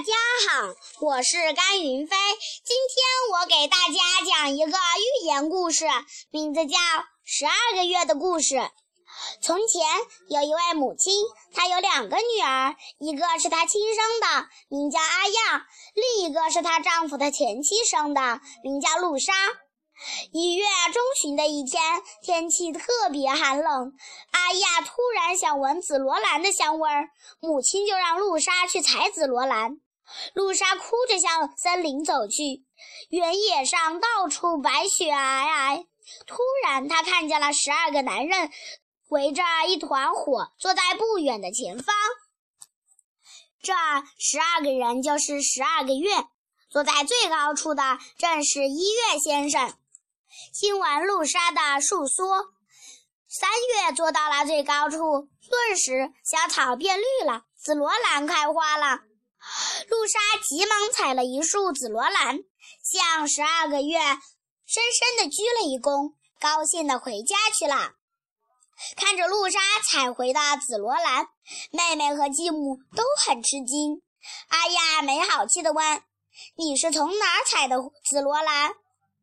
大家好，我是甘云飞。今天我给大家讲一个寓言故事，名字叫《十二个月的故事》。从前有一位母亲，她有两个女儿，一个是她亲生的，名叫阿亚；另一个是她丈夫的前妻生的，名叫露莎。一月中旬的一天，天气特别寒冷。阿亚突然想闻紫罗兰的香味儿，母亲就让露莎去采紫罗兰。露莎哭着向森林走去，原野上到处白雪皑皑。突然，她看见了十二个男人围着一团火，坐在不远的前方。这十二个人就是十二个月，坐在最高处的正是一月先生。听完露莎的述说，三月坐到了最高处，顿时小草变绿了，紫罗兰开花了。露莎急忙采了一束紫罗兰，向十二个月深深地鞠了一躬，高兴地回家去了。看着露莎采回的紫罗兰，妹妹和继母都很吃惊。阿亚没好气地问：“你是从哪儿采的紫罗兰？”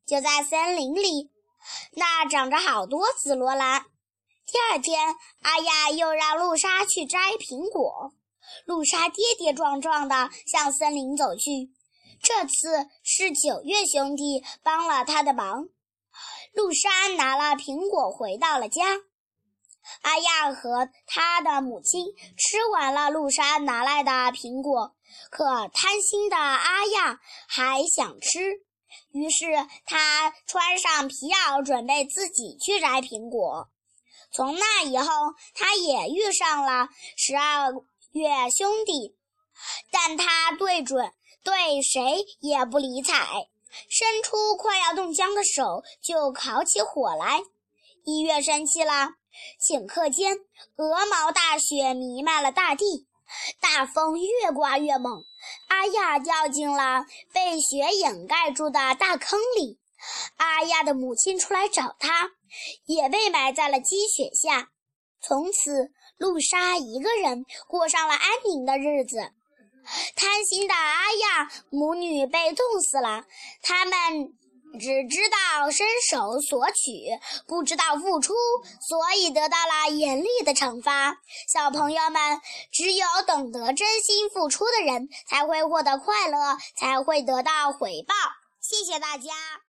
就在森林里，那长着好多紫罗兰。第二天，阿亚又让露莎去摘苹果。露莎跌跌撞撞地向森林走去。这次是九月兄弟帮了他的忙。露莎拿了苹果回到了家。阿亚和他的母亲吃完了露莎拿来的苹果，可贪心的阿亚还想吃。于是他穿上皮袄，准备自己去摘苹果。从那以后，他也遇上了十二月兄弟，但他对准对谁也不理睬，伸出快要冻僵的手就烤起火来。一月生气了，顷刻间鹅毛大雪弥漫了大地。大风越刮越猛，阿亚掉进了被雪掩盖住的大坑里。阿亚的母亲出来找他，也被埋在了积雪下。从此，露莎一个人过上了安宁的日子。贪心的阿亚母女被冻死了，他们。只知道伸手索取，不知道付出，所以得到了严厉的惩罚。小朋友们，只有懂得真心付出的人，才会获得快乐，才会得到回报。谢谢大家。